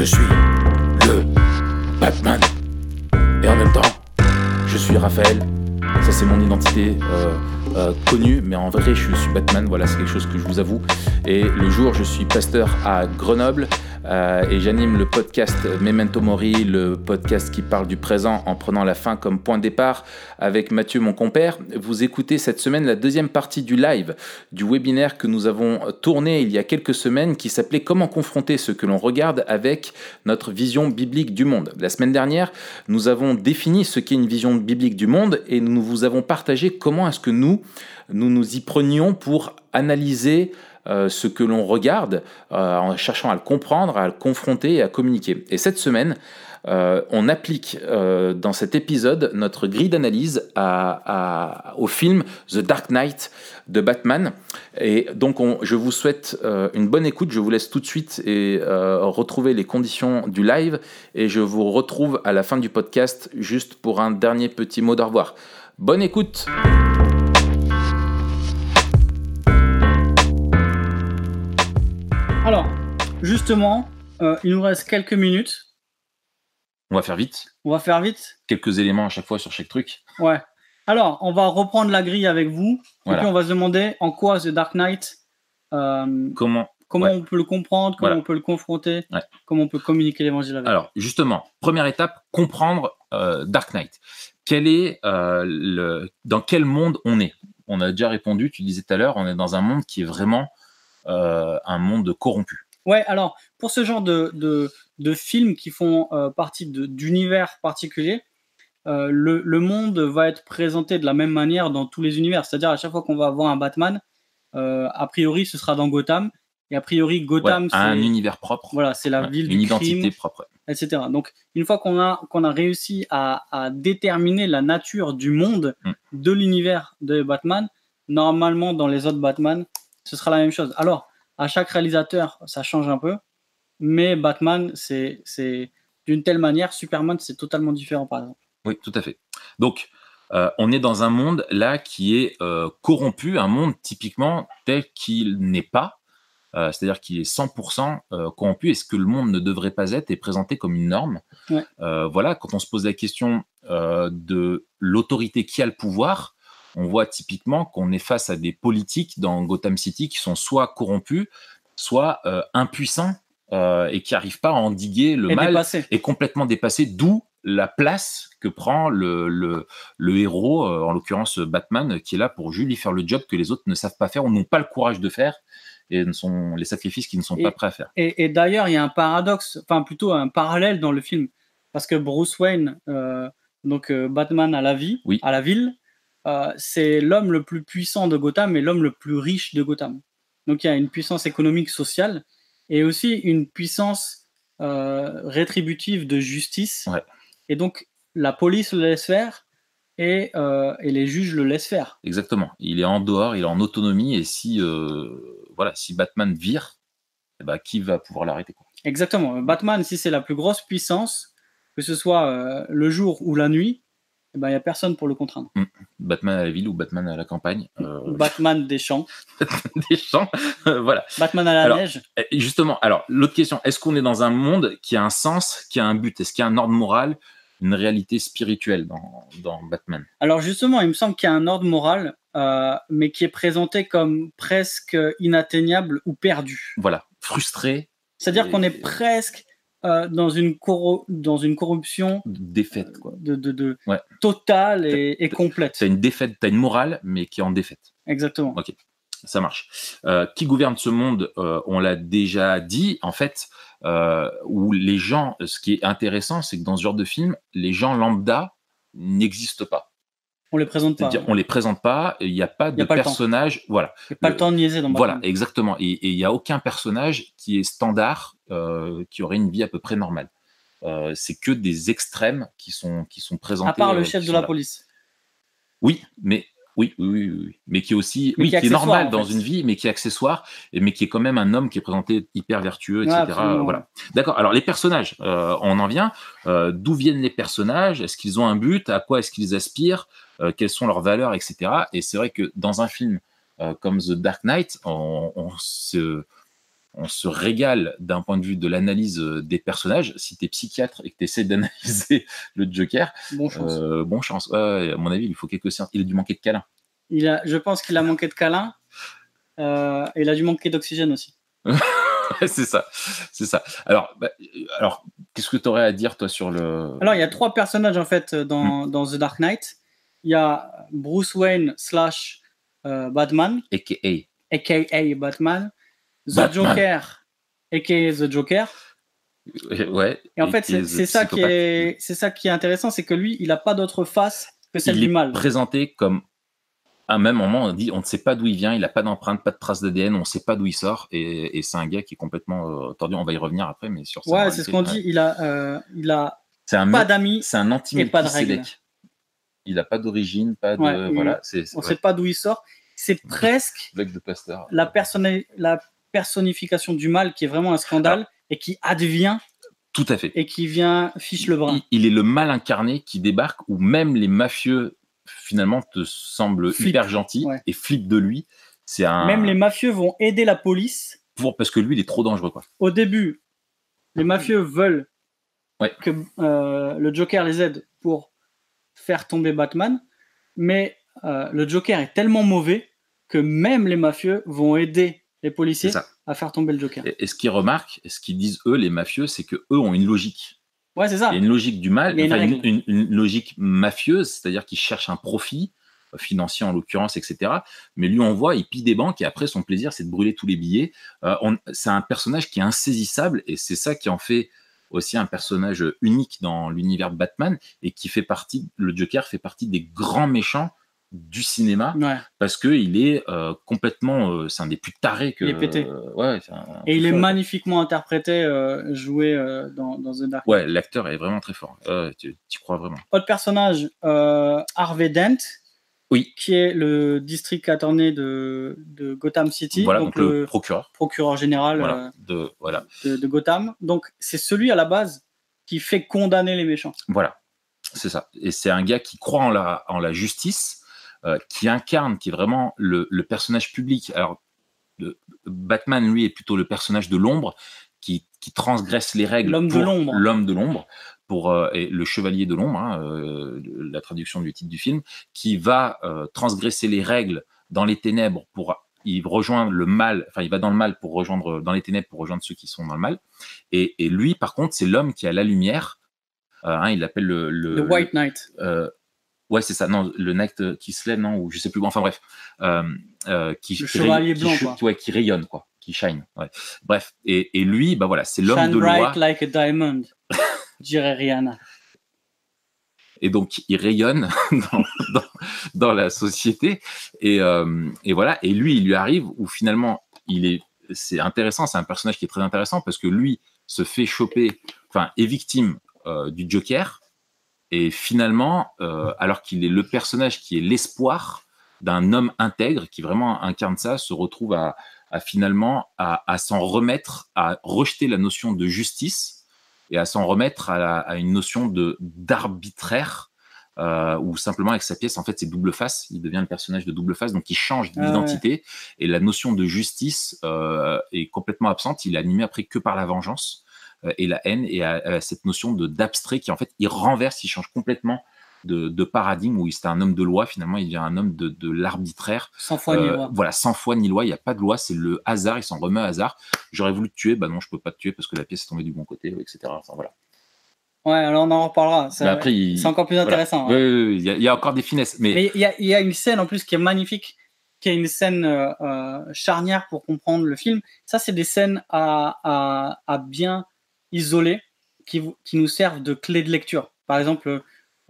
Je suis le Batman. Et en même temps, je suis Raphaël. Ça, c'est mon identité euh, euh, connue, mais en vrai, je suis Batman. Voilà, c'est quelque chose que je vous avoue. Et le jour, je suis pasteur à Grenoble. Euh, et j'anime le podcast Memento Mori, le podcast qui parle du présent en prenant la fin comme point de départ avec Mathieu, mon compère. Vous écoutez cette semaine la deuxième partie du live, du webinaire que nous avons tourné il y a quelques semaines qui s'appelait Comment confronter ce que l'on regarde avec notre vision biblique du monde. La semaine dernière, nous avons défini ce qu'est une vision biblique du monde et nous vous avons partagé comment est-ce que nous, nous nous y prenions pour analyser ce que l'on regarde euh, en cherchant à le comprendre, à le confronter et à communiquer. Et cette semaine, euh, on applique dans cet épisode notre grille d'analyse au film The Dark Knight de Batman. Et donc, je vous souhaite une bonne écoute. Je vous laisse tout de suite et retrouver les conditions du live. Et je vous retrouve à la fin du podcast juste pour un dernier petit mot d'au revoir. Bonne écoute! Justement, euh, il nous reste quelques minutes. On va faire vite. On va faire vite. Quelques éléments à chaque fois sur chaque truc. Ouais. Alors, on va reprendre la grille avec vous. Et puis, on va se demander en quoi The Dark Knight. Euh, comment Comment on peut le comprendre, comment on peut le confronter, comment on peut communiquer l'évangile avec. Alors, justement, première étape, comprendre euh, Dark Knight. Quel est le, dans quel monde on est? On a déjà répondu, tu disais tout à l'heure, on est dans un monde qui est vraiment un monde corrompu. Ouais, alors pour ce genre de, de, films qui font euh, partie d'univers particuliers, euh, le, le, monde va être présenté de la même manière dans tous les univers. C'est-à-dire à chaque fois qu'on va voir un Batman, a priori ce sera dans Gotham. Et a priori, Gotham, c'est un univers propre. Voilà, c'est la ville une du identité propre, etc. Donc, une fois qu'on a qu'on a réussi à, à, déterminer la nature du monde mm. de l'univers de Batman, normalement dans les autres Batman, ce sera la même chose. Alors, à chaque réalisateur, ça change un peu, mais Batman, c'est d'une telle manière, Superman, c'est totalement différent, par exemple. Oui, tout à fait. Donc, euh, on est dans un monde là qui est euh, corrompu, un monde typiquement tel qu'il n'est pas, euh, c'est-à-dire qu'il est 100% corrompu, et ce que le monde ne devrait pas être est présenté comme une norme? voilà, quand on se pose la question de l'autorité qui a le pouvoir, on voit typiquement qu'on est face à des politiques dans Gotham City qui sont soit corrompus, soit euh, impuissants euh, et qui n'arrivent pas à endiguer le mal et complètement dépassés, d'où la place que prend le, le, héros, euh, en l'occurrence Batman, qui est là pour Julie faire le job que les autres ne savent pas faire ou n'ont pas le courage de faire et ne sont les sacrifices qu'ils ne sont pas prêts à faire. Et, d'ailleurs, il y a un paradoxe, enfin plutôt un parallèle dans le film, parce que Bruce Wayne, donc Batman à la vie, à la ville, euh, c'est l'homme le plus puissant de Gotham et l'homme le plus riche de Gotham. Donc il y a une puissance économique, sociale et aussi une puissance euh, rétributive de justice. Et donc la police le laisse faire et, euh, et, les juges le laissent faire. Exactement. Il est en dehors, il est en autonomie et si, voilà, si Batman vire, eh ben, qui va pouvoir l'arrêter Exactement. Batman, si c'est la plus grosse puissance, que ce soit le jour ou la nuit, il eh n'y ben, a personne pour le contraindre. Mm. Batman à la ville ou Batman à la campagne euh, Batman des champs. des champs, voilà. Batman à la neige. Eh, justement, alors, l'autre question, est-ce qu'on est dans un monde qui a un sens, qui a un but? Est-ce qu'il y a un ordre moral, une réalité spirituelle dans, dans Batman? Alors, justement, il me semble qu'il y a un ordre moral, euh, mais qui est présenté comme presque inatteignable ou perdu. Voilà, frustré. C'est-à-dire qu'on est presque euh, dans, une dans une corruption défaite quoi. de, de, de totale et, et complète. C'est une défaite, tu as une morale, mais qui est en défaite. Exactement. Ok, ça marche. Euh, qui gouverne ce monde euh, On l'a déjà dit, en fait, où les gens, ce qui est intéressant, c'est que dans ce genre de film, les gens lambda n'existent pas. On les présente pas. On les présente pas. Il n'y a pas de personnage. Voilà. Il n'y a pas le, temps de niaiser dans Voilà, exactement. Et il n'y a aucun personnage qui est standard, euh, qui aurait une vie à peu près normale. Euh, c'est que des extrêmes qui sont, qui sont présentés. À part le euh, chef de la police. Oui, mais oui, oui, oui, mais qui est aussi, oui, qui est, normal dans une vie, mais qui est accessoire, mais qui est quand même un homme qui est présenté hyper vertueux, etc. voilà. D'accord. Alors les personnages, on en vient. D'où viennent les personnages Est-ce qu'ils ont un but À quoi est-ce qu'ils aspirent euh, quelles sont leurs valeurs, etc. Et c'est vrai que dans un film euh, comme The Dark Knight, on, se on se régale d'un point de vue de l'analyse des personnages. Si tu es psychiatre et que tu essaies d'analyser le Joker, bon chance. bon chance. à mon avis, il faut quelques séances. Il a dû manquer de câlin. Il a, je pense qu'il a manqué de câlin. et il a dû manquer d'oxygène aussi. c'est ça, c'est ça. Alors, bah, alors qu'est-ce que tu aurais à dire toi sur le Alors, il y a trois personnages en fait dans, hmm. dans The Dark Knight. Il y a Bruce Wayne slash euh, Batman, aka aka Batman, The Joker, aka The Joker. Ouais. Et en fait, c'est ça qui est, c'est ça qui est intéressant, c'est que lui, il n'a pas d'autre face que celle du mal. Présenté comme à un même moment, on dit on ne sait pas d'où il vient, il n'a pas d'empreinte, pas de trace d'ADN, on ne sait pas d'où il sort, et, c'est un gars qui est complètement euh, tordu. On va y revenir après, mais sur. Ouais, c'est ce qu'on dit. Il a, euh, il a pas d'amis, c'est un anti pas de règles. Il n'a pas d'origine, pas de voilà. on ne sait pas d'où il sort. C'est presque de pasteur. La, la personnification du mal qui est vraiment un scandale et qui advient tout à fait. Et qui vient fiche le bras. Il, est le mal incarné qui débarque, où même les mafieux finalement te semble hyper gentil et flippe de lui. C'est un... Même les mafieux vont aider la police. Pour, parce que lui, il est trop dangereux. Quoi. Au début, les mafieux veulent que euh, le Joker les aide pour faire tomber Batman, mais euh, le Joker est tellement mauvais que même les mafieux vont aider les policiers à faire tomber le Joker. Et, ce qu'ils remarquent, ce qu'ils disent eux, les mafieux, c'est que eux ont une logique. Ouais, c'est ça. Il y a une logique du mal, une, logique mafieuse, c'est-à-dire qu'il cherche un profit euh, financier en l'occurrence, etc. Mais lui, on voit, il pille des banques et après, son plaisir, c'est de brûler tous les billets. Euh, c'est un personnage qui est insaisissable et c'est ça qui en fait aussi un personnage unique dans l'univers de Batman et qui fait partie, le Joker fait partie des grands méchants du cinéma parce que il est euh, complètement euh, c'est un des plus tarés que il est pété. ouais, et il est magnifiquement interprété euh, joué dans, dans, The Dark ouais l'acteur est vraiment très fort. Tu, crois vraiment. Autre personnage Harvey Dent. Oui. Qui est le district attorney de, de Gotham City. Voilà donc, le, procureur. procureur général de voilà. de, de Gotham. Donc c'est celui à la base qui fait condamner les méchants. Voilà c'est ça. Et c'est un gars qui croit en la en la justice euh, qui incarne, qui est vraiment le, personnage public. Alors, Batman, lui, est plutôt le personnage de l'ombre, qui, transgresse les règles. L'homme de l'ombre. L'homme de l'ombre, pour euh, et le chevalier de l'ombre, hein, euh, la traduction du titre du film, qui va transgresser les règles dans les ténèbres pour il rejoint le mal, enfin il va dans le mal pour rejoindre dans les ténèbres pour rejoindre ceux qui sont dans le mal. Et, lui, par contre, c'est l'homme qui a la lumière. Hein, il l'appelle le, le, White Knight. Ouais, c'est ça. Non, le Knight qui se lève, non, ou je sais plus. Enfin bref, euh, euh, qui, le chevalier blanc, qui, Ouais, qui rayonne, quoi, qui shine. Ouais. Bref, et, et, lui, bah voilà, c'est l'homme de loi. like a diamond, dirait Rihanna. Et donc, il rayonne dans, dans, dans la société. Et, euh, et, voilà. Et lui, il lui arrive où finalement, il est. C'est intéressant. C'est un personnage qui est très intéressant parce que lui se fait choper, enfin, est victime euh, du Joker et finalement, euh, alors qu'il est le personnage qui est l'espoir d'un homme intègre qui vraiment incarne ça, se retrouve à, finalement à, s'en remettre, à rejeter la notion de justice et à s'en remettre à, une notion de d'arbitraire euh, ou simplement avec sa pièce, en fait, c'est double face. Il devient le personnage de double face, donc il change ah d'identité. Et la notion de justice euh, est complètement absente. Il est animé après que par la vengeance. Euh, et la haine et à, cette notion de d'abstrait qui en fait il renverse, il change complètement de, paradigme où il était un homme de loi, finalement il devient un homme de, de l'arbitraire. Sans foi ni euh, loi. Voilà, sans foi ni loi, il n'y a pas de loi, c'est le hasard, il s'en remet à hasard. J'aurais voulu te tuer, bah non, je peux pas te tuer parce que la pièce est tombée du bon côté, etc. Enfin, voilà. Ouais, alors on en reparlera. C'est encore plus intéressant. Oui, oui, il y, a encore des finesses. Mais il y, a une scène en plus qui est magnifique, qui est une scène euh, charnière pour comprendre le film. Ça, c'est des scènes à, à, à bien isolés qui, qui nous servent de clé de lecture. Par exemple,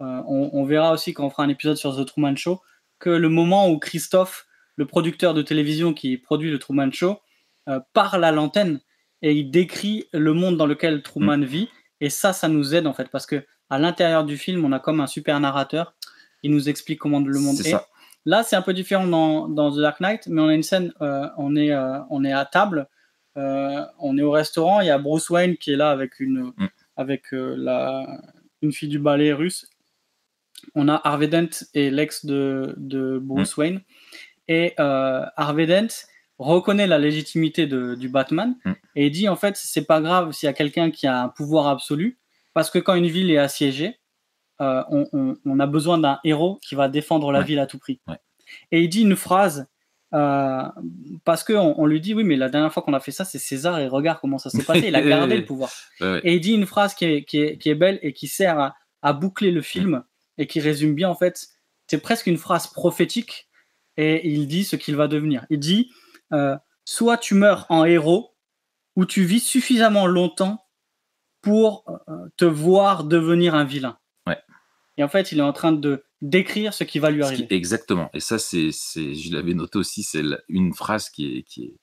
euh, on, verra aussi quand on fera un épisode sur The Truman Show que le moment où Christophe, le producteur de télévision qui produit le Truman Show, euh, parle à l'antenne et il décrit le monde dans lequel Truman mm. vit. Et ça, ça nous aide en fait parce que à l'intérieur du film, on a comme un super narrateur. Il nous explique comment le monde est. Là, c'est un peu différent dans, dans, The Dark Knight, mais on a une scène, euh, on, est, on est à table on est au restaurant, il y a Bruce Wayne qui est là avec une, mm. avec, euh, la, une fille du ballet russe. On a Harvey Dent et l'ex de, de Bruce mm. Wayne. Et euh, Harvey Dent reconnaît la légitimité de, du Batman mm. et dit en fait c'est pas grave s'il y a quelqu'un qui a un pouvoir absolu parce que quand une ville est assiégée, euh, on, a besoin d'un héros qui va défendre la ville à tout prix. Et il dit une phrase euh, parce qu'on on lui dit oui mais la dernière fois qu'on a fait ça c'est César et regarde comment ça s'est passé. Il a gardé le pouvoir. et il dit une phrase qui est, qui est, qui est belle et qui sert à, boucler le film et qui résume bien en fait c'est presque une phrase prophétique et il dit ce qu'il va devenir. Il dit euh, soit tu meurs en héros ou tu vis suffisamment longtemps pour euh, te voir devenir un vilain. Et en fait il est en train de décrire ce qui va lui arriver. exactement. Et ça, c'est, je l'avais noté aussi, c'est une phrase qui est, qui est,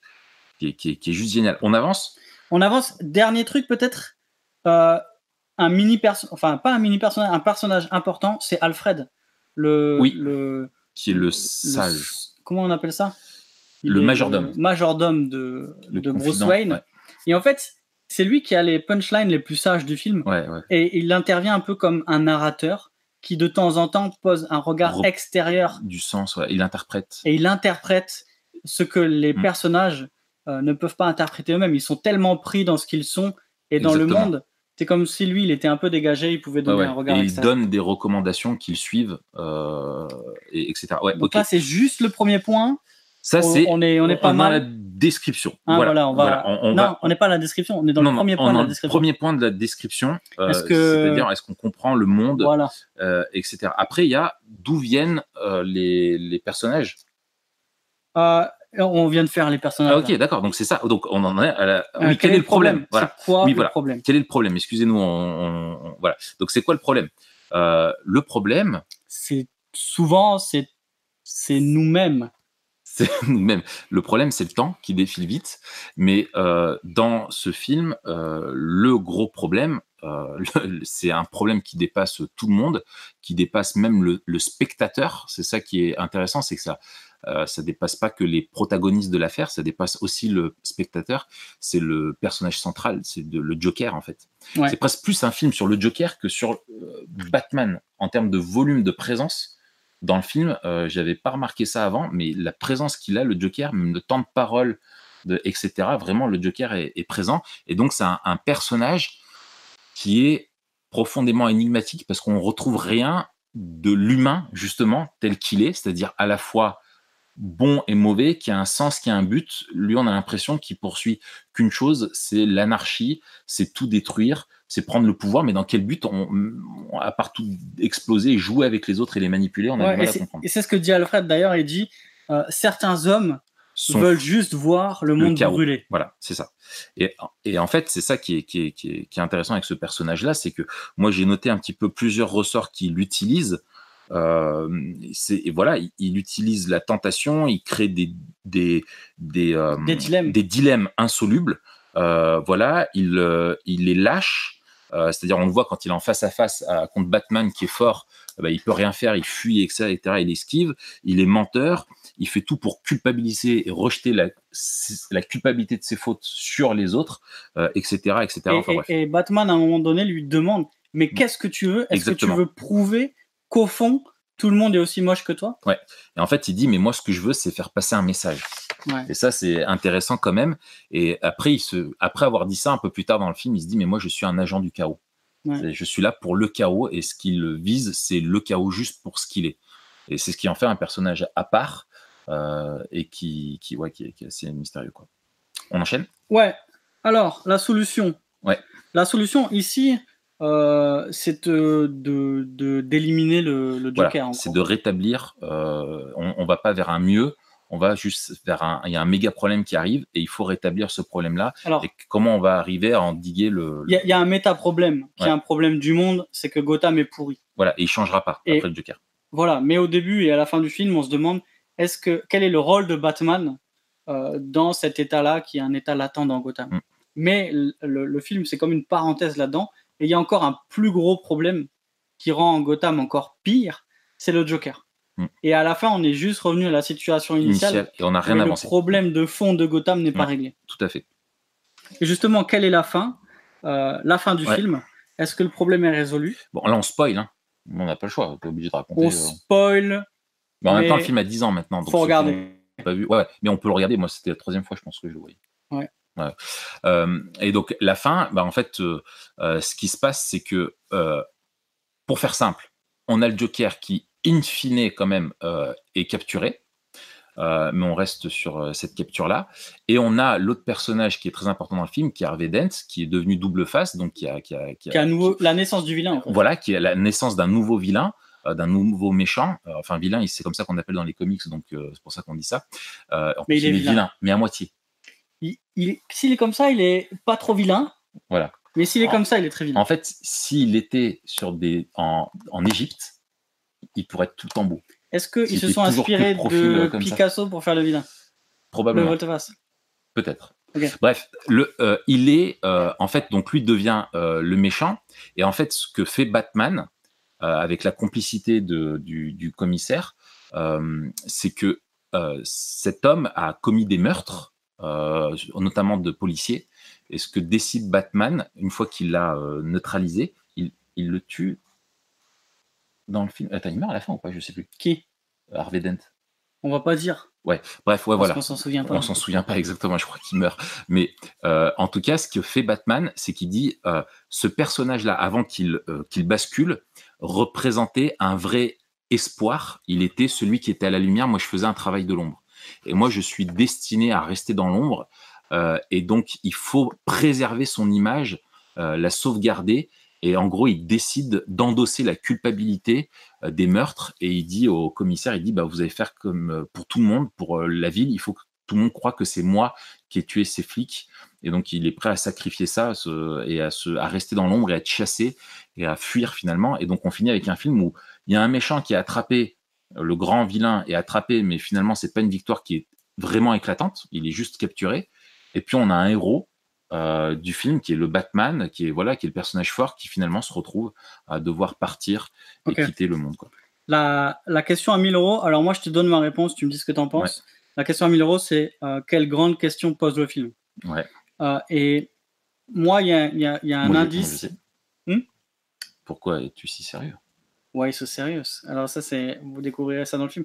qui est, qui est, juste géniale. On avance? On avance. Dernier truc, peut-être, euh, un mini personnage, enfin, pas un mini personnage, un personnage important, c'est Alfred. Le, oui. Le, qui est le sage. comment on appelle ça? Le majordome. Le majordome de, de Bruce Wayne. Et en fait, c'est lui qui a les punchlines les plus sages du film. Et il intervient un peu comme un narrateur qui de temps en temps pose un regard extérieur. Du sens, il interprète. Et il interprète ce que les mm. personnages euh, ne peuvent pas interpréter eux-mêmes. Ils sont tellement pris dans ce qu'ils sont et dans le monde. C'est comme si lui, il était un peu dégagé, il pouvait donner un regard. Et il donne des recommandations qu'ils suivent, euh, et, etc. Ouais, Donc là, c'est juste le premier point. Ça, c'est. On est, on est pas mal. la description. Ah, voilà, on va. non, on n'est pas à la description. On est dans le premier point de la description. Premier point de la description. Euh, c'est-à-dire, est-ce qu'on comprend le monde, voilà. euh, etc. Après, il y a d'où viennent euh, les, les, personnages. Euh, on vient de faire les personnages. Ah, ok, d'accord. Donc c'est ça. Donc on en est à la. Oui, quel, est le problème, Voilà. Quoi oui, le problème? Quel est le problème? Excusez-nous. On, Voilà. Donc c'est quoi le problème? Le problème. C'est souvent c'est c'est nous-mêmes même le problème, c'est le temps qui défile vite. Mais euh, dans ce film, euh, le gros problème, euh, c'est un problème qui dépasse tout le monde, qui dépasse même le, spectateur. C'est ça qui est intéressant, c'est que ça, ça dépasse pas que les protagonistes de l'affaire, ça dépasse aussi le spectateur. C'est le personnage central, c'est le Joker en fait. C'est presque plus un film sur le Joker que sur Batman en termes de volume de présence dans le film, euh, j'avais pas remarqué ça avant, mais la présence qu'il a, le Joker, même le temps de parole, de, etc., vraiment, le Joker est, présent. Et donc, c'est un, personnage qui est profondément énigmatique parce qu'on retrouve rien de l'humain, justement, tel qu'il est, c'est-à-dire à la fois bon et mauvais, qui a un sens, qui a un but. Lui, on a l'impression qu'il poursuit qu'une chose, c'est l'anarchie, c'est tout détruire, c'est prendre le pouvoir, mais dans quel but on, à part tout exploser et jouer avec les autres et les manipuler, on a mal à comprendre. Et c'est ce que dit Alfred d'ailleurs, il dit euh, certains hommes veulent juste voir le monde brûler. Voilà, c'est ça. Et, et, en fait, c'est ça qui est, qui, est, qui, est, qui est intéressant avec ce personnage-là, c'est que moi j'ai noté un petit peu plusieurs ressorts qui l'utilisent. Euh, et voilà, il, utilise la tentation, il crée des, des, des, euh, des, dilemmes. insolubles. Euh, voilà, il, euh, il les lâche c'est-à-dire, on le voit quand il est en face à face contre Batman qui est fort, il bah, il peut rien faire, il fuit, etc., Il esquive, il est menteur, il fait tout pour culpabiliser et rejeter la, la culpabilité de ses fautes sur les autres, etc., etc. Et, Batman, à un moment donné, lui demande Mais mm. qu'est-ce que tu veux? Est-ce que tu veux prouver qu'au fond, tout le monde est aussi moche que toi Ouais. Et en fait, il dit Mais moi, ce que je veux, c'est faire passer un message. Et ça, c'est intéressant quand même. Et après, il se, après avoir dit ça un peu plus tard dans le film, il se dit, mais moi, je suis un agent du chaos. Je suis là pour le chaos et ce qu'il vise, c'est le chaos juste pour ce qu'il est. Et c'est ce qui en fait un personnage à part euh, et qui, qui, ouais, qui, est, assez mystérieux. Quoi. On enchaîne? Ouais. Alors, la solution. Ouais. La solution ici, euh, c'est de, d'éliminer le, le, Joker. c'est de rétablir. Euh, on, ne va pas vers un mieux, on va juste vers un, il y a un méga problème qui arrive et il faut rétablir ce problème-là. Et comment on va arriver à endiguer le. Il y, a un méta-problème qui est un problème du monde, c'est que Gotham est pourri. Voilà, et il changera pas après le Joker. Voilà, mais au début et à la fin du film, on se demande est-ce que quel est le rôle de Batman euh, dans cet état-là qui est un état latent dans Gotham? Mm. Mais le, film, c'est comme une parenthèse là-dedans. Et il y a encore un plus gros problème qui rend Gotham encore pire, c'est le Joker. Mm. Et à la fin, on est juste revenu à la situation initiale. et on n'a rien avancé. Le problème de fond de Gotham n'est pas réglé. Tout à fait. Et justement, quelle est la fin euh, La fin du film? Est-ce que le problème est résolu? Bon, là, on spoil. Hein. On n'a pas le choix. On est obligé de raconter. On euh. spoil. Mais en même temps, le film a 10 ans maintenant. Donc faut regarder. pas vu. Ouais, mais on peut le regarder. Moi, c'était la troisième fois, je pense que je le voyais. Ouais. Et donc la fin, bah, en fait, ce qui se passe, c'est que pour faire simple, on a le Joker qui, in fine, quand même, est capturé. Euh, mais on reste sur euh, cette capture-là. Et on a l'autre personnage qui est très important dans le film, qui est Harvey Dent, qui est devenu double face, donc qui a, qui a, qui a, nouveau, la naissance du vilain. Voilà, qui est la naissance d'un nouveau vilain euh, d'un nouveau méchant, enfin vilain, c'est comme ça qu'on appelle dans les comics, donc c'est pour ça qu'on dit ça. mais il est vilain. mais à moitié. Il, s'il est comme ça, il est pas trop vilain. Voilà. Mais s'il est comme ça, il est très vilain. En fait, s'il était sur des en, en Égypte, il pourrait être tout le temps beau. Est-ce qu'ils se sont inspirés de Picasso pour faire le vilain? Probablement. Peut-être. Bref, le, euh, il est euh, en fait donc lui devient euh, le méchant et en fait ce que fait Batman avec la complicité de, du, du, commissaire, c'est que cet homme a commis des meurtres, notamment de policiers. Et ce que décide Batman une fois qu'il l'a neutralisé, il, il le tue dans le film. Attends, il meurt à la fin ou pas? Je sais plus. Qui? Harvey Dent. On va pas dire. Ouais, bref, ouais, voilà. On s'en souvient pas. On s'en souvient pas exactement, je crois qu'il meurt. Mais euh, en tout cas, ce que fait Batman, c'est qu'il dit euh, ce personnage-là, avant qu'il euh, qu'il bascule, représentait un vrai espoir. Il était celui qui était à la lumière. Moi, je faisais un travail de l'ombre. Et moi, je suis destiné à rester dans l'ombre. et donc, il faut préserver son image, la sauvegarder et en gros, il décide d'endosser la culpabilité euh, des meurtres et il dit au commissaire, il dit, bah, vous allez faire comme euh, pour tout le monde, pour euh, la ville, il faut que tout le monde croit que c'est moi qui ai tué ces flics. Et donc, il est prêt à sacrifier ça et à, se, à rester dans l'ombre et à être chassé et à fuir finalement. Et donc, on finit avec un film où il y a un méchant qui a attrapé le grand vilain et attrapé, mais finalement, c'est pas une victoire qui est vraiment éclatante. Il est juste capturé. Et puis, on a un héros euh, du film, qui est le Batman, qui est voilà, qui est le personnage fort, qui finalement se retrouve à devoir partir et quitter le monde. Quoi. La, la, question à 1000 euros. Alors moi, je te donne ma réponse. Tu me dis ce que tu en penses. La question à 1000 euros, c'est euh, quelle grande question pose le film? Ouais. Euh, et moi, il y a, y, a, y a, un indice. Hmm? Pourquoi es-tu si sérieux? Ouais, c'est sérieux. Alors ça, c'est vous découvrirez ça dans le film.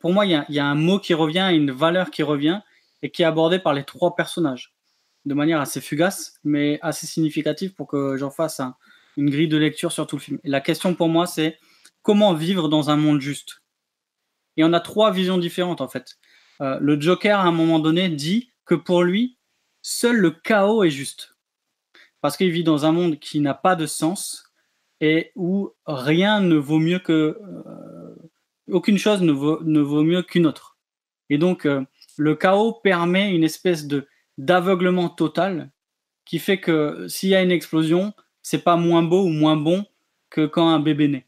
pour moi, il y a, un mot qui revient, une valeur qui revient et qui est abordée par les trois personnages de manière assez fugace, mais assez significative pour que j'en fasse une grille de lecture sur tout le film. La question pour moi, c'est comment vivre dans un monde juste? Et on a trois visions différentes en fait. Euh, le Joker, à un moment donné, dit que pour lui, seul le chaos est juste. Parce qu'il vit dans un monde qui n'a pas de sens et où rien ne vaut mieux que. Euh, aucune chose ne vaut, ne vaut mieux qu'une autre. Et donc, euh, le chaos permet une espèce de d'aveuglement total qui fait que s'il y a une explosion, c'est pas moins beau ou moins bon que quand un bébé naît.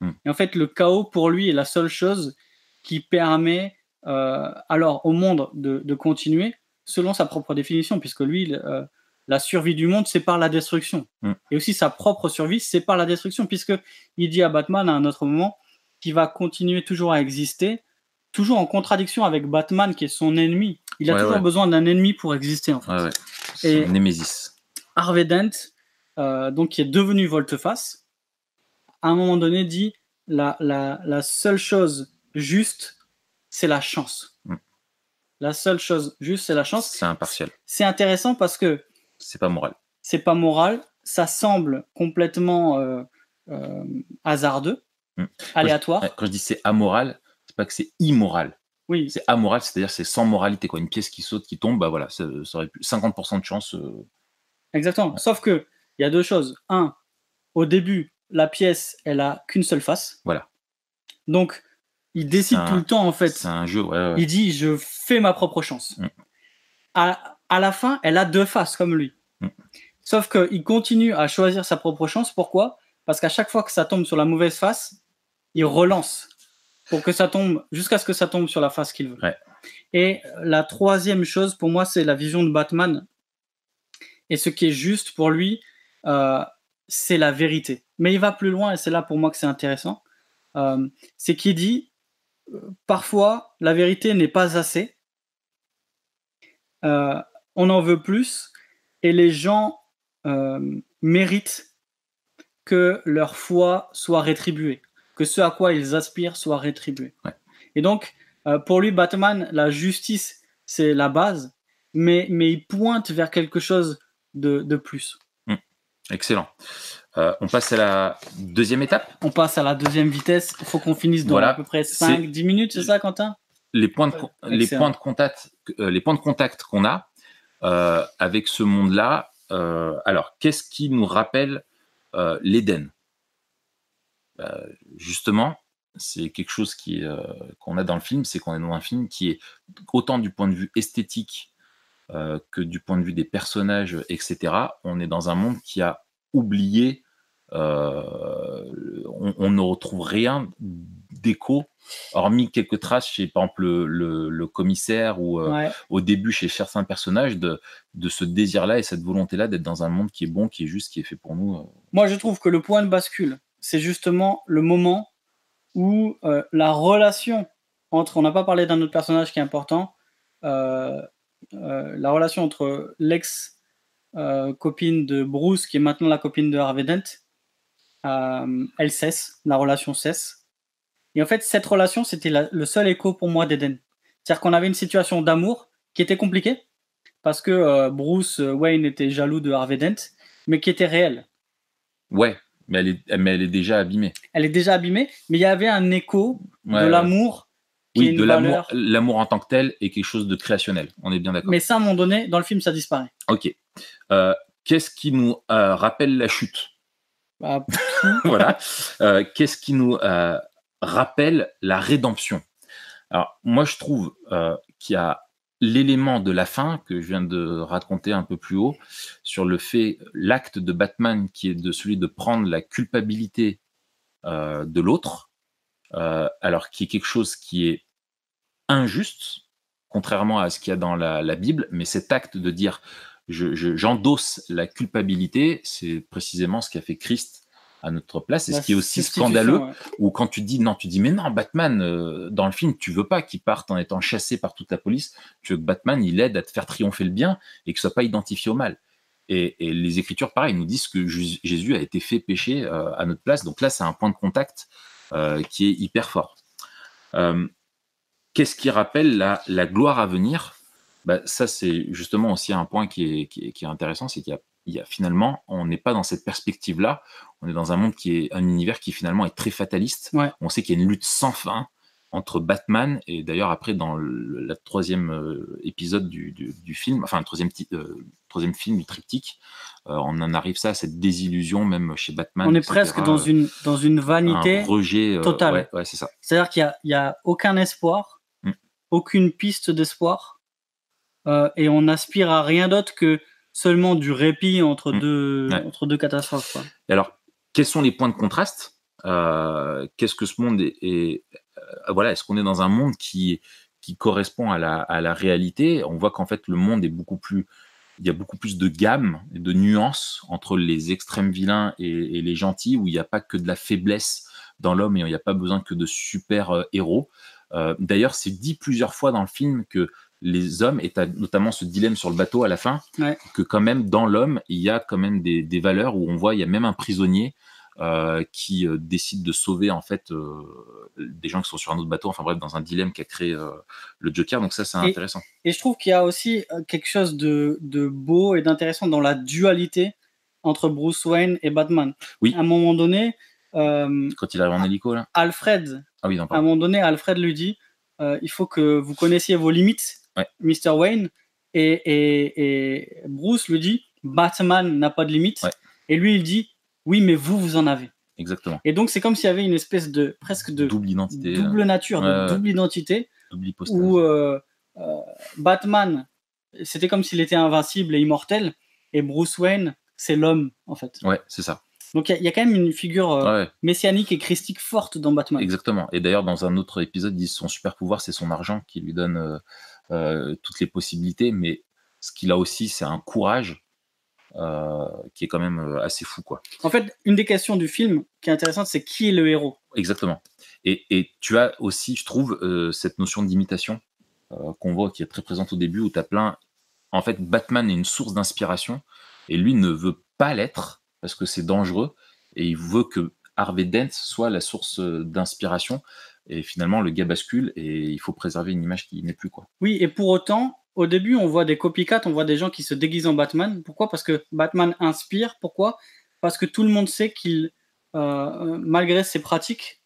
Hmm. Et en fait, le chaos pour lui est la seule chose qui permet euh, alors au monde de, continuer selon sa propre définition, puisque lui, euh, la survie du monde, c'est par la destruction. Hmm. Et aussi sa propre survie, c'est par la destruction, puisque il dit à Batman à un autre moment qu'il va continuer toujours à exister toujours en contradiction avec Batman, qui est son ennemi. Il a toujours besoin d'un ennemi pour exister, en fait. Et Némésis. Harvey Dent, euh, donc, qui est devenu volte-face, à un moment donné dit la, la, seule chose juste, c'est la chance. Mm. La seule chose juste, c'est la chance. C'est impartial. C'est intéressant parce que. C'est pas moral. C'est pas moral. Ça semble complètement euh, euh, hasardeux, mm. aléatoire. quand je dis c'est amoral, pas que c'est immoral. Oui. C'est amoral, c'est-à-dire c'est sans moralité. Quoi. Une pièce qui saute, qui tombe, bah voilà, ça, aurait plus 50% de chance. Euh. Exactement. Sauf que il y a deux choses. Un, au début, la pièce, elle a qu'une seule face. Voilà. Donc, il décide tout le temps, en fait. C'est un jeu, Il dit, je fais ma propre chance. Mm. À, à, la fin, elle a deux faces, comme lui. Mm. Sauf qu'il continue à choisir sa propre chance. Pourquoi? Parce qu'à chaque fois que ça tombe sur la mauvaise face, il relance pour que ça tombe, jusqu'à ce que ça tombe sur la face qu'il veut. Et la troisième chose, pour moi, c'est la vision de Batman. Et ce qui est juste pour lui, euh, c'est la vérité. Mais il va plus loin, et c'est là pour moi que c'est intéressant. Euh, c'est qu'il dit, euh, parfois, la vérité n'est pas assez. On en veut plus, et les gens méritent que leur foi soit rétribuée que ce à quoi ils aspirent soit rétribué. Et donc, pour lui, Batman, la justice, c'est la base, mais, mais il pointe vers quelque chose de, de plus. Hmm. Excellent. Euh, on passe à la deuxième étape On passe à la deuxième vitesse. Il faut qu'on finisse dans à peu près 5-10 minutes, c'est ça, Quentin? Les points, de, les, points de contact, euh, les points de contact qu'on a euh, avec ce monde-là. alors, qu'est-ce qui nous rappelle l'Éden? Justement, c'est quelque chose qui qu'on a dans le film, c'est qu'on est dans un film qui est autant du point de vue esthétique que du point de vue des personnages, etc. On est dans un monde qui a oublié euh, on, ne retrouve rien d'écho, hormis quelques traces chez, par exemple, le, commissaire ou euh, au début chez certains personnages de, de ce désir-là et cette volonté-là d'être dans un monde qui est bon, qui est juste, qui est fait pour nous. Euh. Moi, je trouve que le point de bascule, c'est justement le moment où la relation entre, on n'a pas parlé d'un autre personnage qui est important, la relation entre l'ex copine de Bruce, qui est maintenant la copine de Harvey Dent, euh, elle cesse, la relation cesse. Et en fait, cette relation, c'était le seul écho pour moi d'Eden. C'est-à-dire qu'on avait une situation d'amour qui était compliquée, parce que euh, Bruce Wayne était jaloux de Harvey Dent, mais qui était réelle. Ouais, mais elle est, mais elle est déjà abîmée. Elle est déjà abîmée, mais il y avait un écho de l'amour. Oui, de l'amour, l'amour en tant que tel est quelque chose de créationnel. On est bien d'accord. Mais ça, à un moment donné, dans le film, ça disparaît. Ok. Euh, qu'est-ce qui nous rappelle la chute? Bah, voilà. Euh, qu'est-ce qui nous euh, rappelle la rédemption. Alors, moi, je trouve euh, qu'il y a l'élément de la fin que je viens de raconter un peu plus haut sur le fait, l'acte de Batman qui est de celui de prendre la culpabilité de l'autre, alors qui est quelque chose qui est injuste, contrairement à ce qu'il y a dans la, la Bible, mais cet acte de dire j'endosse la culpabilité, c'est précisément ce qu'a fait Christ à notre place, et ce qui est aussi scandaleux, ou quand tu dis non, tu dis mais non, Batman, euh, dans le film, tu veux pas qu'il parte en étant chassé par toute la police, tu veux que Batman, il aide à te faire triompher le bien et que ce soit pas identifié au mal. Et, les Écritures, pareil, nous disent que Jésus a été fait pécher euh, à notre place, donc là, c'est un point de contact euh, qui est hyper fort. Qu'est-ce qui rappelle la, la gloire à venir? Bah, ça, c'est justement aussi un point qui est, qui est, intéressant, c'est qu'il y, a finalement, on n'est pas dans cette perspective-là, on est dans un monde qui est un univers qui finalement est très fataliste. On sait qu'il y a une lutte sans fin entre Batman et d'ailleurs après dans le troisième euh, épisode du, du, film, enfin le troisième, euh, troisième film du triptyque, euh, on en arrive ça à cette désillusion même chez Batman. On est presque dans une dans une vanité un rejet total. Ouais, c'est ça. C'est-à-dire qu'il n'y a, a, aucun espoir, mm. aucune piste d'espoir. Euh, et on aspire à rien d'autre que seulement du répit entre, mmh. deux, entre deux catastrophes. alors, quels sont les points de contraste euh, Qu'est-ce que ce monde est, euh, voilà, est-ce qu'on est dans un monde qui, qui correspond à la, à la réalité? On voit qu'en fait, le monde est beaucoup plus il y a beaucoup plus de gamme et de nuances entre les extrêmes vilains et, les gentils, où il n'y a pas que de la faiblesse dans l'homme et il n'y a pas besoin que de super héros. D'ailleurs, c'est dit plusieurs fois dans le film que les hommes, et notamment ce dilemme sur le bateau à la fin, que quand même dans l'homme, il y a quand même des, valeurs où on voit, il y a même un prisonnier euh, qui euh, décide de sauver en fait euh, des gens qui sont sur un autre bateau, enfin bref, dans un dilemme qu'a créé le Joker. Donc ça, c'est intéressant. Et je trouve qu'il y a aussi quelque chose de, beau et d'intéressant dans la dualité entre Bruce Wayne et Batman. Oui. À un moment donné, quand il arrive en hélico là. Alfred. Ah oui, non, à un moment donné, Alfred lui dit. il faut que vous connaissiez vos limites Mr. Wayne, et, Bruce lui dit Batman n'a pas de limite. Et lui, il dit Oui, mais vous, vous en avez. Exactement. Et donc, c'est comme s'il y avait une espèce de presque de double identité, double nature, de double identité, double où euh, euh, Batman, c'était comme s'il était invincible et immortel, et Bruce Wayne, c'est l'homme, en fait. Ouais, c'est ça. Donc il y, a quand même une figure euh, messianique et christique forte dans Batman. Exactement. Et d'ailleurs, dans un autre épisode, ils son super pouvoir, c'est son argent qui lui donne toutes les possibilités, mais ce qu'il a aussi, c'est un courage euh, qui est quand même euh, assez fou. Quoi. En fait, une des questions du film qui est intéressante, c'est qui est le héros? Exactement. Et, et tu as aussi, je trouve, cette notion d'imitation qu'on voit qui est très présente au début, où tu as plein. En fait, Batman est une source d'inspiration, et lui ne veut pas l'être, parce que c'est dangereux, et il veut que Harvey Dent soit la source d'inspiration, Et finalement, le gars bascule et il faut préserver une image qui n'est plus. quoi. Oui, et pour autant, au début, on voit des copycats, on voit des gens qui se déguisent en Batman. Pourquoi? Parce que Batman inspire. Pourquoi? Parce que tout le monde sait qu'il, euh, malgré ses pratiques,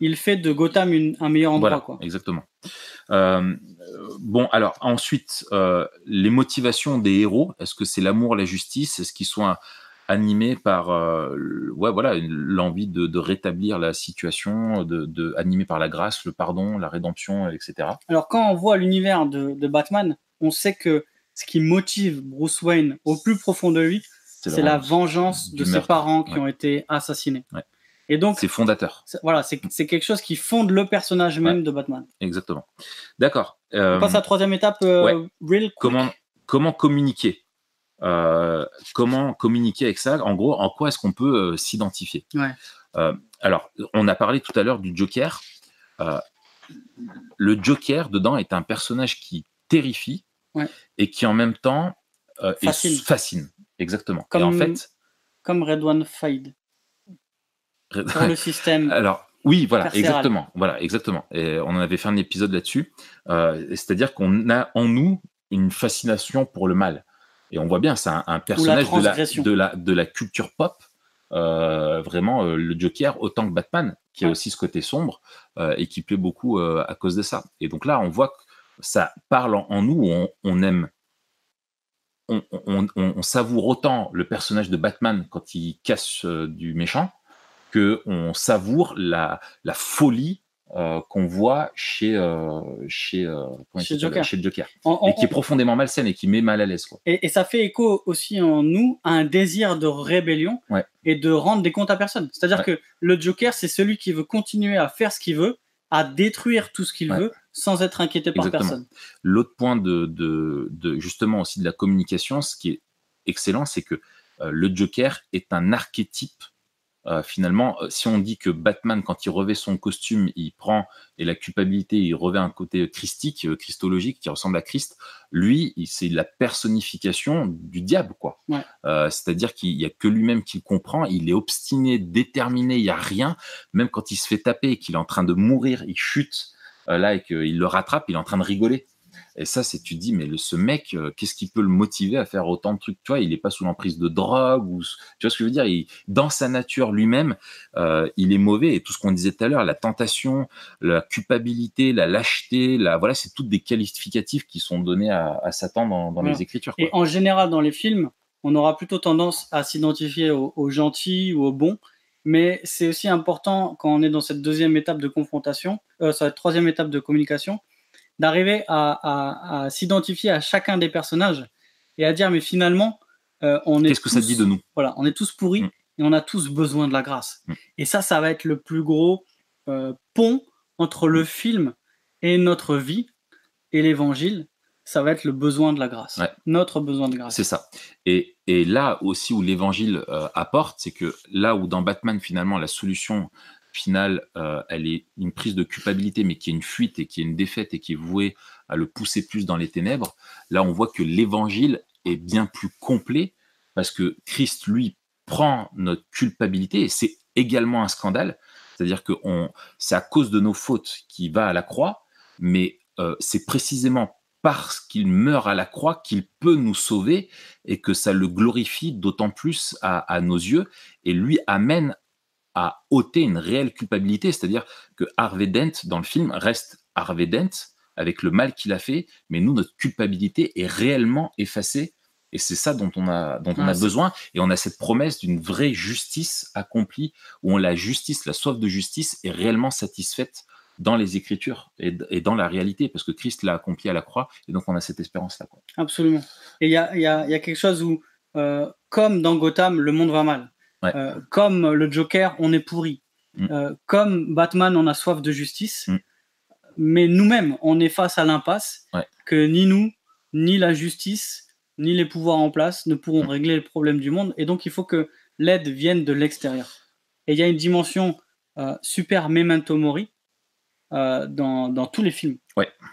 il fait de Gotham un meilleur endroit. quoi. Exactement. Euh, bon, alors ensuite, euh, les motivations des héros, est-ce que c'est l'amour, la justice? Est-ce qu'ils sont animés par ouais, voilà, l'envie de, rétablir la situation, de, animés par la grâce, le pardon, la rédemption, etc. Alors quand on voit l'univers de Batman, on sait que ce qui motive Bruce Wayne au plus profond de lui, c'est la vengeance de ses parents qui ont été assassinés. Et donc, c'est fondateur. Voilà, c'est quelque chose qui fonde le personnage même de Batman. Exactement. D'accord. on passe à la troisième étape, euh, Comment, comment communiquer? Euh, Comment communiquer avec ça? En gros, en quoi est-ce qu'on peut euh, s'identifier? Alors, on a parlé tout à l'heure du Joker. le Joker, dedans, est un personnage qui terrifie, et qui en même temps euh, fascine. Exactement. Comme, en fait, comme Red One Fade. Pour le système. Alors, oui, voilà, exactement. Voilà, exactement. Et on en avait fait un épisode là-dessus. Euh, c'est-à-dire qu'on a en nous une fascination pour le mal. Et on voit bien, c'est un, personnage de la, de, la, de la culture pop. Euh, vraiment, le Joker, autant que Batman, qui a aussi ce côté sombre et qui plaît beaucoup à cause de ça. Et donc là, on voit que ça parle en, nous, on, aime, on, savoure autant le personnage de Batman quand il casse euh, du méchant que on savoure la, la folie euh, qu'on voit chez, euh, chez, Joker, chez Joker. et qui est profondément malsaine et qui met mal à l'aise. Et, ça fait écho aussi en nous à un désir de rébellion et de rendre des comptes à personne. C'est-à-dire que le Joker, c'est celui qui veut continuer à faire ce qu'il veut, à détruire tout ce qu'il veut sans être inquiété par personne. L'autre point de, de, justement aussi de la communication, ce qui est excellent, c'est que euh, le Joker est un archétype euh, finalement, euh, si on dit que Batman, quand il revêt son costume, il prend et la culpabilité, il revêt un côté christique, euh, christologique, qui ressemble à Christ, lui, c'est la personnification du diable, quoi. C'est-à-dire qu'il n'y a que lui-même qui le comprend, il est obstiné, déterminé, il n'y a rien. Même quand il se fait taper et qu'il est en train de mourir, il chute là et qu'il le rattrape, il est en train de rigoler. Et ça, c'est tu dis, mais le, ce mec, euh, qu'est-ce qui peut le motiver à faire autant de trucs? Tu vois, il n'est pas sous l'emprise de drogue ou tu vois ce que je veux dire? Il, Dans sa nature lui-même, euh, il est mauvais. Et tout ce qu'on disait tout à l'heure, la tentation, la culpabilité, la lâcheté, la voilà, c'est toutes des qualificatifs qui sont donnés à, Satan dans, les Écritures. Et en général, dans les films, on aura plutôt tendance à s'identifier aux, gentils ou aux bons. Mais c'est aussi important quand on est dans cette deuxième étape de confrontation, euh, cette troisième étape de communication, d'arriver à, s'identifier à chacun des personnages et à dire mais finalement euh, on est qu'est-ce que ça dit de nous? Voilà on est tous pourris mm. et on a tous besoin de la grâce. Mm. et ça ça va être le plus gros euh, pont entre le film et notre vie et l'évangile. Ça va être le besoin de la grâce. Notre besoin de grâce. C'est ça. Et, et, là aussi où l'évangile euh, apporte c'est que là où dans Batman finalement la solution finale, euh, elle est une prise de culpabilité, mais qui est une fuite et qui est une défaite et qui est vouée à le pousser plus dans les ténèbres, là on voit que l'évangile est bien plus complet parce que Christ, lui, prend notre culpabilité et c'est également un scandale. C'est-à-dire que c'est à cause de nos fautes qu'il va à la croix, mais euh, c'est précisément parce qu'il meurt à la croix qu'il peut nous sauver et que ça le glorifie d'autant plus à, à, nos yeux et lui amène à ôter une réelle culpabilité, c'est-à-dire que Harvey Dent dans le film reste Harvey Dent avec le mal qu'il a fait, mais nous notre culpabilité est réellement effacée et c'est ça dont on a dont on a besoin et on a cette promesse d'une vraie justice accomplie où la justice, la soif de justice est réellement satisfaite dans les Écritures et, dans la réalité, parce que Christ l'a accompli à la croix, et donc on a cette espérance-là. Absolument. Et il y a, y a, quelque chose où, euh, comme dans Gotham, le monde va mal. Euh, comme le Joker, on est pourri. Mm. Euh, comme Batman, on a soif de justice. Mm. Mais nous-mêmes, on est face à l'impasse que ni nous, ni la justice, ni les pouvoirs en place ne pourront mm. régler le problème du monde. Et donc, il faut que l'aide vienne de l'extérieur. Et il y a une dimension euh, super memento mori dans, dans, tous les films.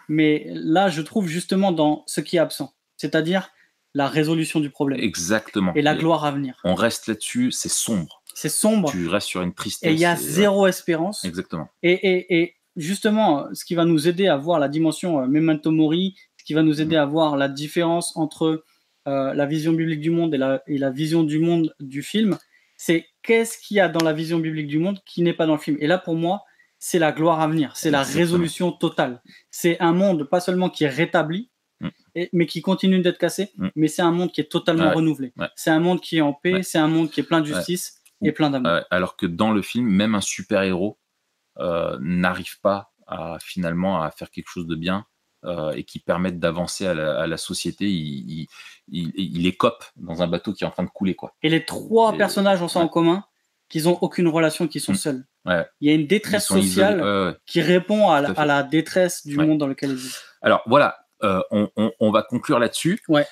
Mais là, je trouve justement dans ce qui est absent. C'est-à-dire la résolution du problème. Exactement. Et la gloire à venir. On reste là-dessus, c'est sombre. C'est sombre. Tu restes sur une tristesse. Et il y a zéro espérance. Exactement. Et, et, et justement, ce qui va nous aider à voir la dimension euh, memento mori, ce qui va nous aider à voir la différence entre euh, la vision biblique du monde et la, et la vision du monde du film, c'est qu'est-ce qu'il y a dans la vision biblique du monde qui n'est pas dans le film. Et là, pour moi, c'est la gloire à venir, c'est la résolution totale. C'est un monde pas seulement qui est rétabli, mais qui continue d'être cassé, mm. mais c'est un monde qui est totalement renouvelé. C'est un monde qui est en paix, c'est un monde qui est plein de justice et plein d'amour. alors que dans le film, même un super-héros euh, n'arrive pas à finalement à faire quelque chose de bien euh, et qui permettent d'avancer à, la, société. Il, il, il, écope dans un bateau qui est en train de couler. Quoi. Et les trois personnages ont ça en commun qu'ils n'ont aucune relation, qu'ils sont mm. seuls. Il y a une détresse sociale qui répond à, la, détresse du monde dans lequel ils vivent. Alors voilà, euh, on, on, va conclure là-dessus. Ouais.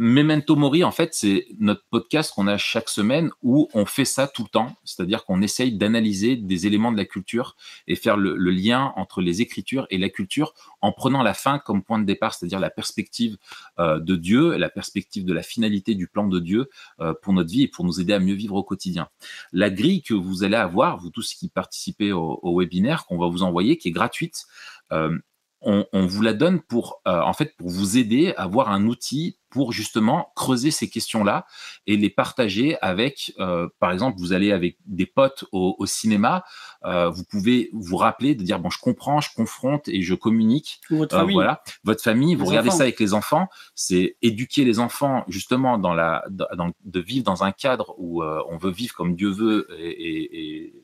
Memento Mori, en fait, c'est notre podcast qu'on a chaque semaine où on fait ça tout le temps, c'est-à-dire qu'on essaye d'analyser des éléments de la culture et faire le, lien entre les écritures et la culture en prenant la fin comme point de départ, c'est-à-dire la perspective euh, de Dieu, la perspective de la finalité du plan de Dieu euh, pour notre vie et pour nous aider à mieux vivre au quotidien. La grille que vous allez avoir, vous tous qui participez au, webinaire qu'on va vous envoyer, qui est gratuite, euh, on, vous la donne pour, euh, en fait, pour vous aider à avoir un outil pour justement creuser ces questions-là et les partager avec, euh, par exemple, vous allez avec des potes au, cinéma, euh, vous pouvez vous rappeler de dire bon, je comprends, je confronte et je communique. votre famille. voilà, votre famille. vous regardez ça avec les enfants. C'est éduquer les enfants justement dans la, de vivre dans un cadre où on veut vivre comme Dieu veut et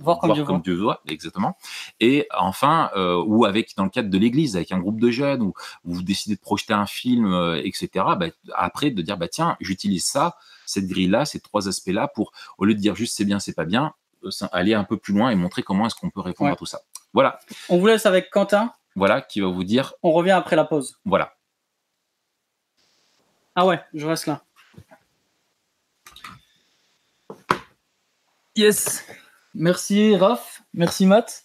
Voir comme, Dieu, veut, exactement. Et enfin, euh, ou avec dans le cadre de l'Église, avec un groupe de jeunes, où, vous décidez de projeter un film, euh, etc. Bah, après, de dire bah tiens, j'utilise ça, cette grille-là, ces trois aspects-là, pour au lieu de dire juste c'est bien, c'est pas bien, euh, aller un peu plus loin et montrer comment est-ce qu'on peut répondre à tout ça. Voilà. On vous laisse avec Quentin. Voilà, qui va vous dire. On revient après la pause. Voilà. Ah ouais, je reste là. Yes. Merci Raph, merci Matt.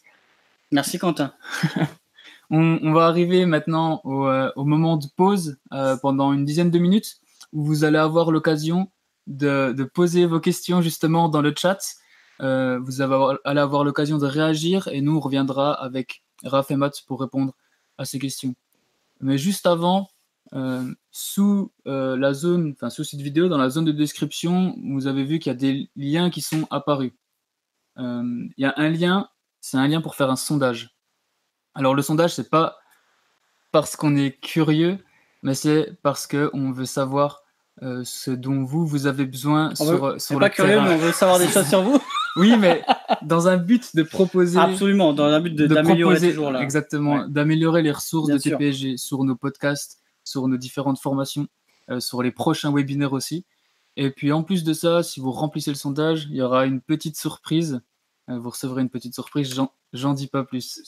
Merci Quentin. on, va arriver maintenant au, euh, moment de pause euh, pendant une dizaine de minutes où vous allez avoir l'occasion de, poser vos questions justement dans le chat. Euh, vous allez avoir l'occasion de réagir et nous on reviendra avec Raph et Matt pour répondre à ces questions. Mais juste avant, sous la zone, enfin sous cette vidéo, dans la zone de description, vous avez vu qu'il y a des liens qui sont apparus. Euh, il y a un lien, c'est un lien pour faire un sondage. Alors le sondage, c'est pas parce qu'on est curieux, mais c'est parce qu'on veut savoir euh, ce dont vous, vous avez besoin sur, veut, sur le pas curieux, mais on veut savoir des choses sur vous. oui, mais dans un but de proposer. Absolument, dans un but d'améliorer toujours là. Exactement, d'améliorer les ressources de TPG sur nos podcasts, sur nos différentes formations, euh, sur les prochains webinaires aussi. Et puis en plus de ça, si vous remplissez le sondage, il y aura une petite surprise. Euh, vous recevrez une petite surprise, j'en dis pas plus.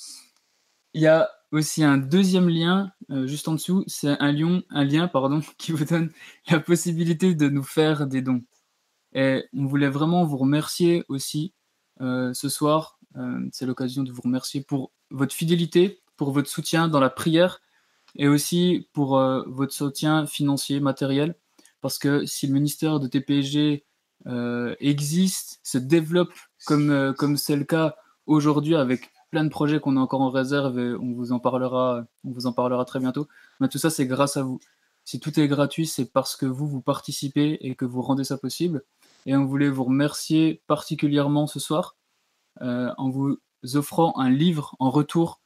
Il y a aussi un deuxième lien euh, juste en dessous, c'est un, lien, pardon, qui vous donne la possibilité de nous faire des dons. Et on voulait vraiment vous remercier aussi euh, ce soir. c'est l'occasion de vous remercier pour votre fidélité, pour votre soutien dans la prière et aussi pour votre soutien financier, matériel. Parce que si le ministère de TPG euh, existe, se développe comme euh, comme c'est le cas aujourd'hui avec plein de projets qu'on a encore en réserve et on vous en parlera, on vous en parlera très bientôt. Mais tout ça, c'est grâce à vous. Si tout est gratuit, c'est parce que vous, vous participez et que vous rendez ça possible. Et on voulait vous remercier particulièrement ce soir euh, en vous offrant un livre en retour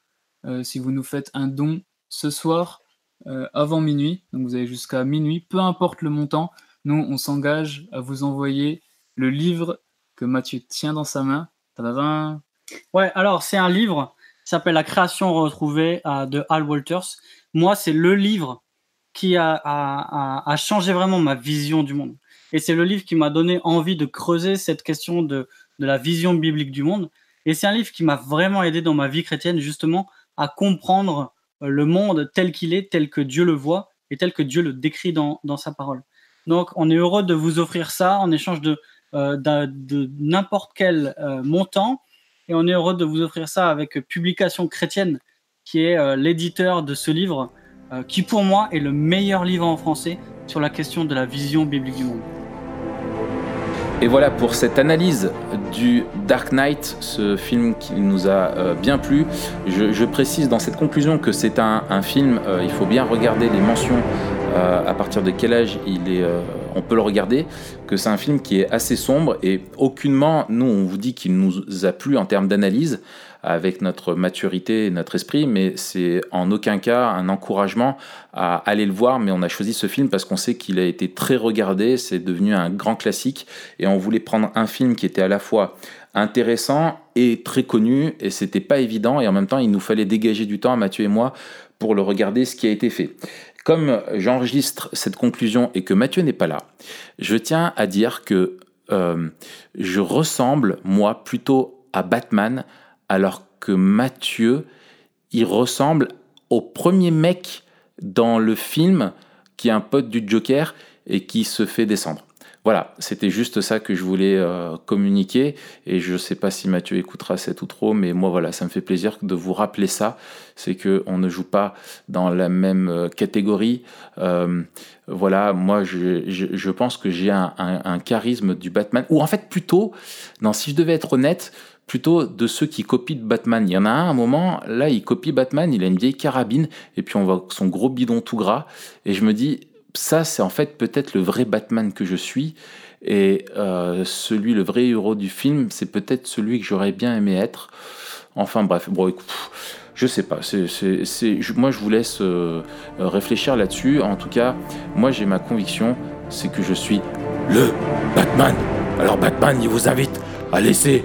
si vous nous faites un don ce soir euh, avant minuit. Donc vous avez jusqu'à minuit, peu importe le montant. Nous, on s'engage à vous envoyer le livre que Mathieu tient dans sa main. Ouais, alors c'est un livre qui s'appelle La création retrouvée euh, de Al Walters. Moi, c'est le livre qui a, changé vraiment ma vision du monde. Et c'est le livre qui m'a donné envie de creuser cette question de, la vision biblique du monde. Et c'est un livre qui m'a vraiment aidé dans ma vie chrétienne, justement, à comprendre le monde tel qu'il est, tel que Dieu le voit et tel que Dieu le décrit dans, sa parole. Donc, on est heureux de vous offrir ça en échange de, euh, de, n'importe quel euh, montant. Et on est heureux de vous offrir ça avec Publication Chrétienne, qui est l'éditeur de ce livre, qui pour moi est le meilleur livre en français sur la question de la vision biblique du monde. Et voilà pour cette analyse du Dark Knight, ce film qui nous a euh, bien plu. Je, précise dans cette conclusion que c'est un, film, euh, il faut bien regarder les mentions euh, à partir de quel âge il est, on peut le regarder, que c'est un film qui est assez sombre et aucunement, nous on vous dit qu'il nous a plu en termes d'analyse avec notre maturité et notre esprit, mais c'est en aucun cas un encouragement à aller le voir. Mais on a choisi ce film parce qu'on sait qu'il a été très regardé, c'est devenu un grand classique, et on voulait prendre un film qui était à la fois intéressant et très connu, et c'était pas évident, et en même temps il nous fallait dégager du temps, Mathieu et moi, pour le regarder, ce qui a été fait. Comme j'enregistre cette conclusion et que Mathieu n'est pas là, je tiens à dire que euh, je ressemble, moi, plutôt à Batman alors que Mathieu, il ressemble au premier mec dans le film qui est un pote du Joker et qui se fait descendre. Voilà, c'était juste ça que je voulais euh, communiquer et je ne sais pas si Mathieu écoutera cette ou trop, mais moi voilà, ça me fait plaisir de vous rappeler ça. C'est que on ne joue pas dans la même euh, catégorie. Euh, voilà, moi je, pense que j'ai un, un, charisme du Batman, ou en fait plutôt, non, si je devais être honnête, plutôt de ceux qui copient Batman. Il y en a un, à un moment, là, il copie Batman, il a une vieille carabine, et puis on voit son gros bidon tout gras, et je me dis, ça, c'est en fait peut-être le vrai Batman que je suis, et euh, celui, le vrai héros du film, c'est peut-être celui que j'aurais bien aimé être. Enfin bref, bon, écoute, je sais pas. moi, je vous laisse euh, réfléchir là-dessus. En tout cas, moi, j'ai ma conviction, c'est que je suis le Batman. Alors Batman, il vous invite à laisser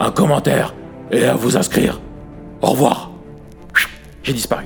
un commentaire et à vous inscrire. Au revoir. J'ai disparu.